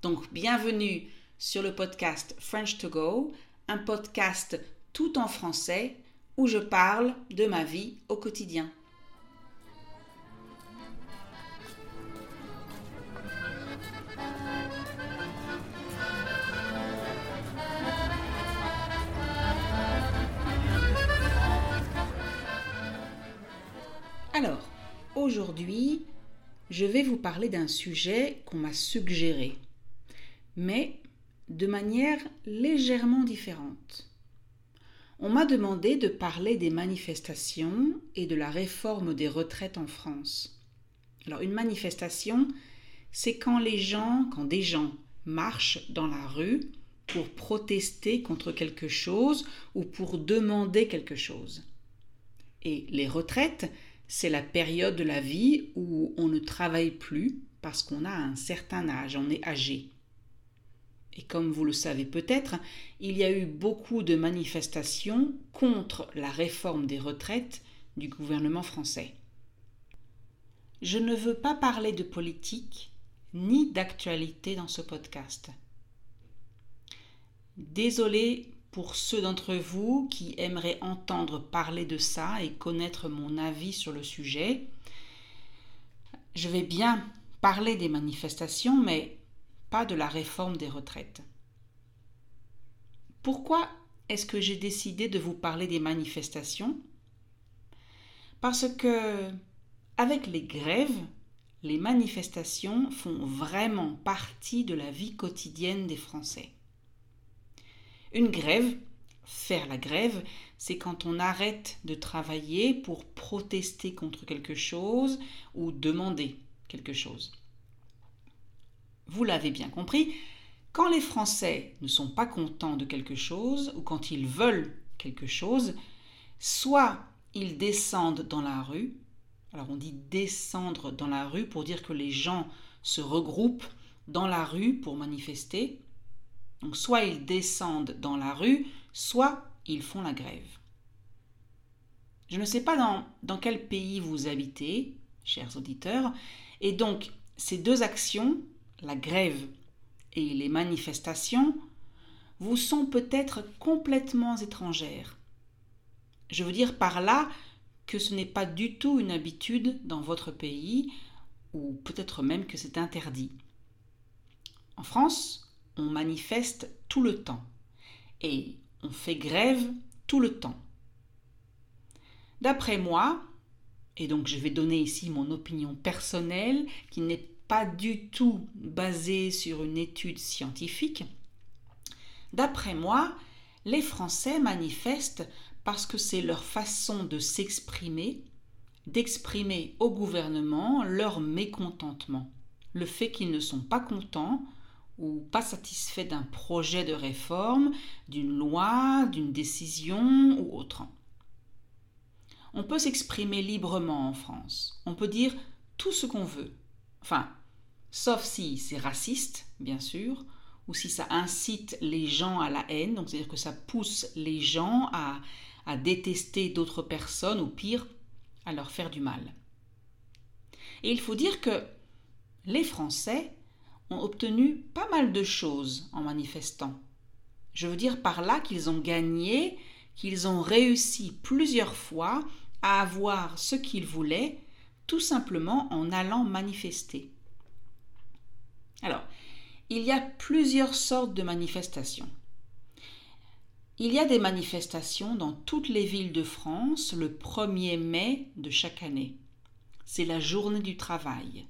Donc, bienvenue sur le podcast French to Go, un podcast tout en français où je parle de ma vie au quotidien. Alors, aujourd'hui, je vais vous parler d'un sujet qu'on m'a suggéré, mais de manière légèrement différente. On m'a demandé de parler des manifestations et de la réforme des retraites en France. Alors une manifestation, c'est quand les gens, quand des gens marchent dans la rue pour protester contre quelque chose ou pour demander quelque chose. Et les retraites, c'est la période de la vie où on ne travaille plus parce qu'on a un certain âge, on est âgé. Et comme vous le savez peut-être, il y a eu beaucoup de manifestations contre la réforme des retraites du gouvernement français. Je ne veux pas parler de politique ni d'actualité dans ce podcast. Désolé pour ceux d'entre vous qui aimeraient entendre parler de ça et connaître mon avis sur le sujet. Je vais bien parler des manifestations, mais pas de la réforme des retraites. Pourquoi est-ce que j'ai décidé de vous parler des manifestations? Parce que, avec les grèves, les manifestations font vraiment partie de la vie quotidienne des Français. Une grève, faire la grève, c'est quand on arrête de travailler pour protester contre quelque chose ou demander quelque chose. Vous l'avez bien compris, quand les Français ne sont pas contents de quelque chose ou quand ils veulent quelque chose, soit ils descendent dans la rue, alors on dit descendre dans la rue pour dire que les gens se regroupent dans la rue pour manifester, donc soit ils descendent dans la rue, soit ils font la grève. Je ne sais pas dans, dans quel pays vous habitez, chers auditeurs, et donc ces deux actions, la grève et les manifestations, vous sont peut-être complètement étrangères. Je veux dire par là que ce n'est pas du tout une habitude dans votre pays, ou peut-être même que c'est interdit. En France, on manifeste tout le temps et on fait grève tout le temps. D'après moi, et donc je vais donner ici mon opinion personnelle qui n'est pas du tout basée sur une étude scientifique, d'après moi, les Français manifestent parce que c'est leur façon de s'exprimer, d'exprimer au gouvernement leur mécontentement, le fait qu'ils ne sont pas contents ou pas satisfait d'un projet de réforme, d'une loi, d'une décision ou autre. On peut s'exprimer librement en France. On peut dire tout ce qu'on veut. Enfin, sauf si c'est raciste, bien sûr, ou si ça incite les gens à la haine, donc c'est-à-dire que ça pousse les gens à, détester d'autres personnes, ou pire, à leur faire du mal. Et il faut dire que les Français ont obtenu pas mal de choses en manifestant. Je veux dire par là qu'ils ont gagné, qu'ils ont réussi plusieurs fois à avoir ce qu'ils voulaient, tout simplement en allant manifester. Alors, il y a plusieurs sortes de manifestations. Il y a des manifestations dans toutes les villes de France le 1er mai de chaque année. C'est la journée du travail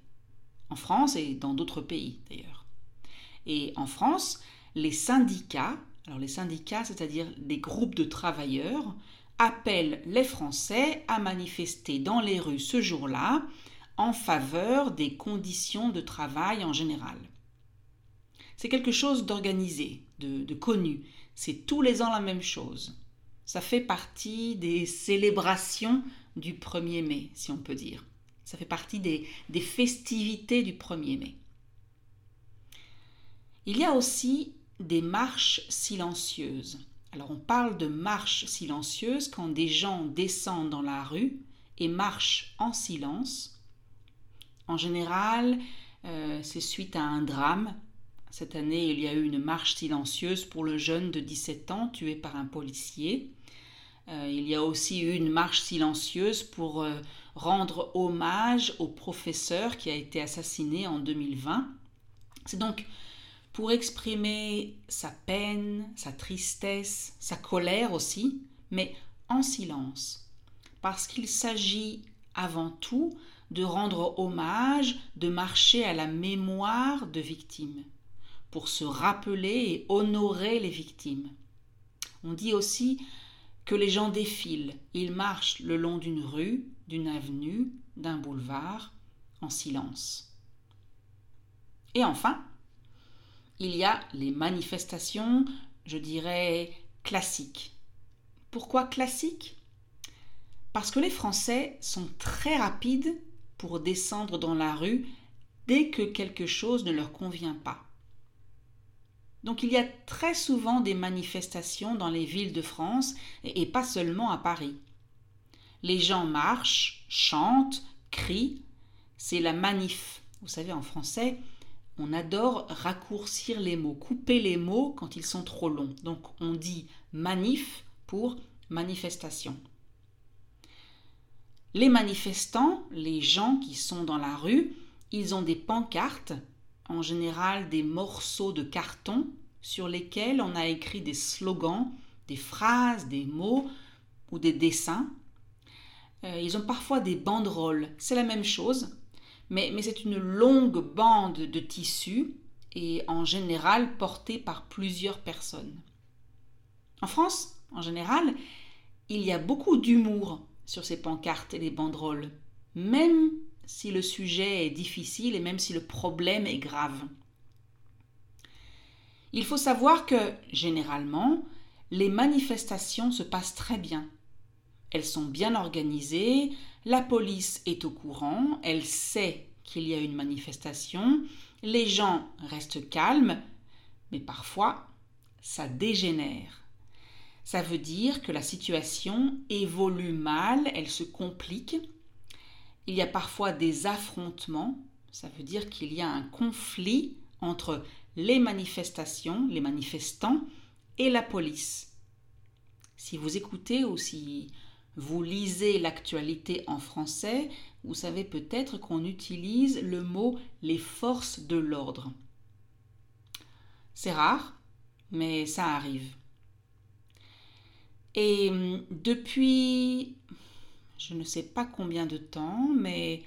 en France et dans d'autres pays d'ailleurs. Et en France, les syndicats, alors les syndicats, c'est-à-dire des groupes de travailleurs, appellent les Français à manifester dans les rues ce jour-là en faveur des conditions de travail en général. C'est quelque chose d'organisé, de, connu. C'est tous les ans la même chose. Ça fait partie des célébrations du 1er mai, si on peut dire. Ça fait partie des, des festivités du 1er mai. Il y a aussi des marches silencieuses. Alors on parle de marches silencieuses quand des gens descendent dans la rue et marchent en silence. En général, euh, c'est suite à un drame. Cette année, il y a eu une marche silencieuse pour le jeune de 17 ans tué par un policier. Euh, il y a aussi eu une marche silencieuse pour euh, rendre hommage au professeur qui a été assassiné en 2020. C'est donc pour exprimer sa peine, sa tristesse, sa colère aussi, mais en silence, parce qu'il s'agit avant tout de rendre hommage, de marcher à la mémoire de victimes, pour se rappeler et honorer les victimes. On dit aussi que les gens défilent, ils marchent le long d'une rue, d'une avenue, d'un boulevard, en silence. Et enfin, il y a les manifestations, je dirais, classiques. Pourquoi classiques? Parce que les Français sont très rapides pour descendre dans la rue dès que quelque chose ne leur convient pas. Donc il y a très souvent des manifestations dans les villes de France et pas seulement à Paris. Les gens marchent, chantent, crient. C'est la manif. Vous savez, en français, on adore raccourcir les mots, couper les mots quand ils sont trop longs. Donc on dit manif pour manifestation. Les manifestants, les gens qui sont dans la rue, ils ont des pancartes, en général des morceaux de carton sur lesquels on a écrit des slogans, des phrases, des mots ou des dessins. Euh, ils ont parfois des banderoles, c'est la même chose, mais, c'est une longue bande de tissu et en général portée par plusieurs personnes. En France, en général, il y a beaucoup d'humour sur ces pancartes et les banderoles, même si le sujet est difficile et même si le problème est grave. Il faut savoir que, généralement, les manifestations se passent très bien. Elles sont bien organisées, la police est au courant, elle sait qu'il y a une manifestation, les gens restent calmes, mais parfois ça dégénère. Ça veut dire que la situation évolue mal, elle se complique. Il y a parfois des affrontements, ça veut dire qu'il y a un conflit entre les manifestations, les manifestants et la police. Si vous écoutez ou si vous lisez l'actualité en français, vous savez peut-être qu'on utilise le mot les forces de l'ordre. C'est rare, mais ça arrive. Et hum, depuis, je ne sais pas combien de temps, mais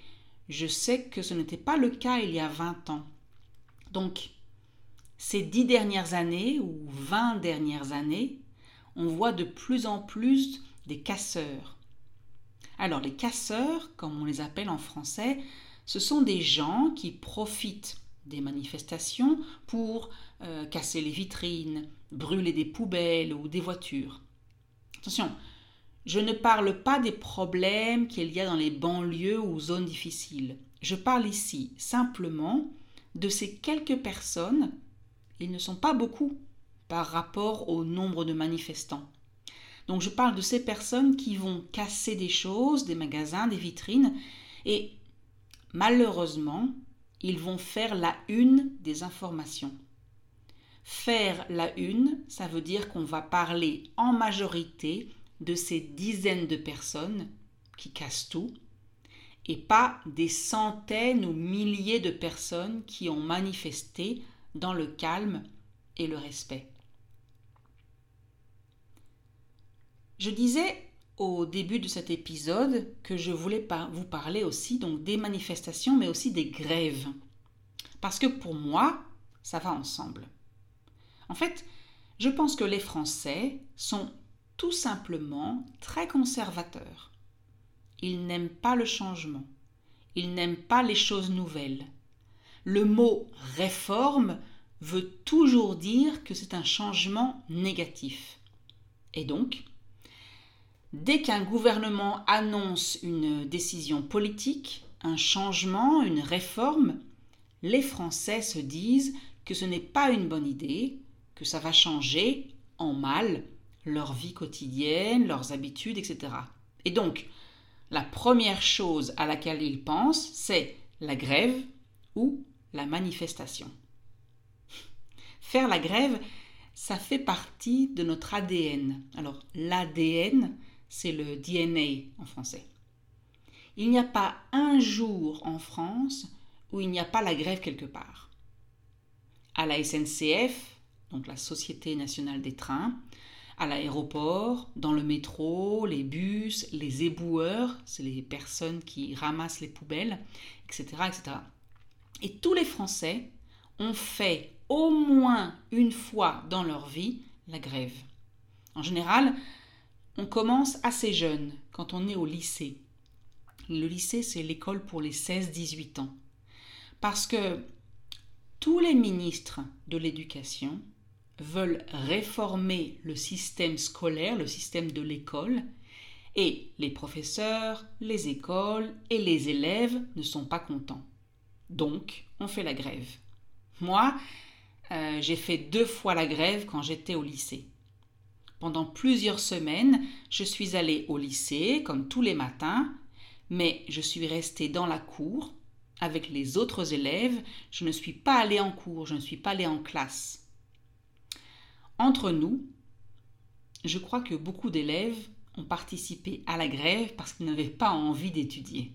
je sais que ce n'était pas le cas il y a 20 ans. Donc, ces dix dernières années ou 20 dernières années, on voit de plus en plus des casseurs. Alors les casseurs, comme on les appelle en français, ce sont des gens qui profitent des manifestations pour euh, casser les vitrines, brûler des poubelles ou des voitures. Attention, je ne parle pas des problèmes qu'il y a dans les banlieues ou zones difficiles. Je parle ici simplement de ces quelques personnes, ils ne sont pas beaucoup par rapport au nombre de manifestants. Donc je parle de ces personnes qui vont casser des choses, des magasins, des vitrines, et malheureusement, ils vont faire la une des informations. Faire la une, ça veut dire qu'on va parler en majorité de ces dizaines de personnes qui cassent tout, et pas des centaines ou milliers de personnes qui ont manifesté dans le calme et le respect. Je disais au début de cet épisode que je voulais vous parler aussi donc des manifestations mais aussi des grèves. Parce que pour moi, ça va ensemble. En fait, je pense que les Français sont tout simplement très conservateurs. Ils n'aiment pas le changement. ils n'aiment pas les choses nouvelles. Le mot réforme veut toujours dire que c'est un changement négatif. Et donc, dès qu'un gouvernement annonce une décision politique, un changement, une réforme, les Français se disent que ce n'est pas une bonne idée, que ça va changer en mal leur vie quotidienne, leurs habitudes, etc. Et donc, la première chose à laquelle ils pensent, c'est la grève ou la manifestation. Faire la grève, ça fait partie de notre ADN. Alors, l'ADN, c'est le DNA en français. Il n'y a pas un jour en France où il n'y a pas la grève quelque part. À la SNCF, donc la Société nationale des trains, à l'aéroport, dans le métro, les bus, les éboueurs, c'est les personnes qui ramassent les poubelles, etc., etc. Et tous les Français ont fait au moins une fois dans leur vie la grève. En général, on commence assez jeune, quand on est au lycée. Le lycée, c'est l'école pour les 16-18 ans. Parce que tous les ministres de l'éducation veulent réformer le système scolaire, le système de l'école, et les professeurs, les écoles et les élèves ne sont pas contents. Donc, on fait la grève. Moi, euh, j'ai fait deux fois la grève quand j'étais au lycée. Pendant plusieurs semaines, je suis allée au lycée, comme tous les matins, mais je suis restée dans la cour avec les autres élèves. Je ne suis pas allée en cours, je ne suis pas allée en classe. Entre nous, je crois que beaucoup d'élèves ont participé à la grève parce qu'ils n'avaient pas envie d'étudier.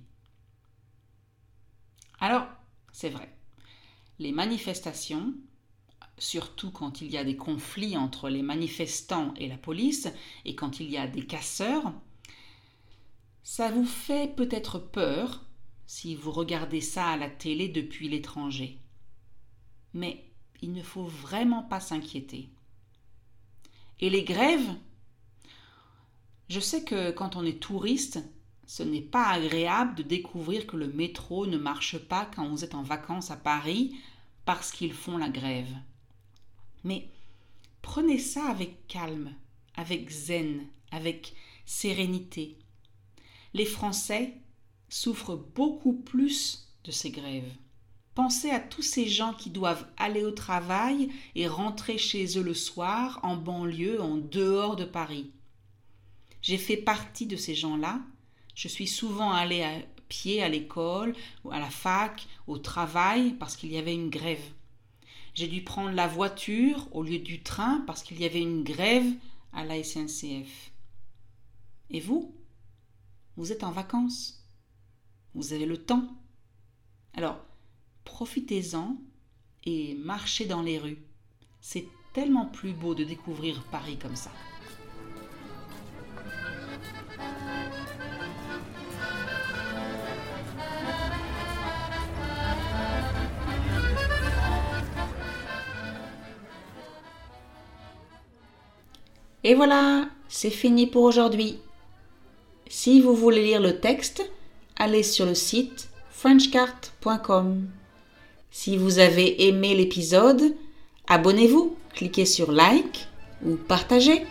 Alors, c'est vrai, les manifestations, surtout quand il y a des conflits entre les manifestants et la police, et quand il y a des casseurs, ça vous fait peut-être peur si vous regardez ça à la télé depuis l'étranger. Mais il ne faut vraiment pas s'inquiéter. Et les grèves Je sais que quand on est touriste, ce n'est pas agréable de découvrir que le métro ne marche pas quand vous êtes en vacances à Paris parce qu'ils font la grève. Mais prenez ça avec calme, avec zen, avec sérénité. Les Français souffrent beaucoup plus de ces grèves. Pensez à tous ces gens qui doivent aller au travail et rentrer chez eux le soir, en banlieue, en dehors de Paris. J'ai fait partie de ces gens-là je suis souvent allée à pied à l'école, à la fac, au travail parce qu'il y avait une grève. J'ai dû prendre la voiture au lieu du train parce qu'il y avait une grève à la SNCF. Et vous? Vous êtes en vacances Vous avez le temps Alors, profitez-en et marchez dans les rues. C'est tellement plus beau de découvrir Paris comme ça. Et voilà, c'est fini pour aujourd'hui. Si vous voulez lire le texte, allez sur le site frenchcart.com. Si vous avez aimé l'épisode, abonnez-vous, cliquez sur like ou partagez.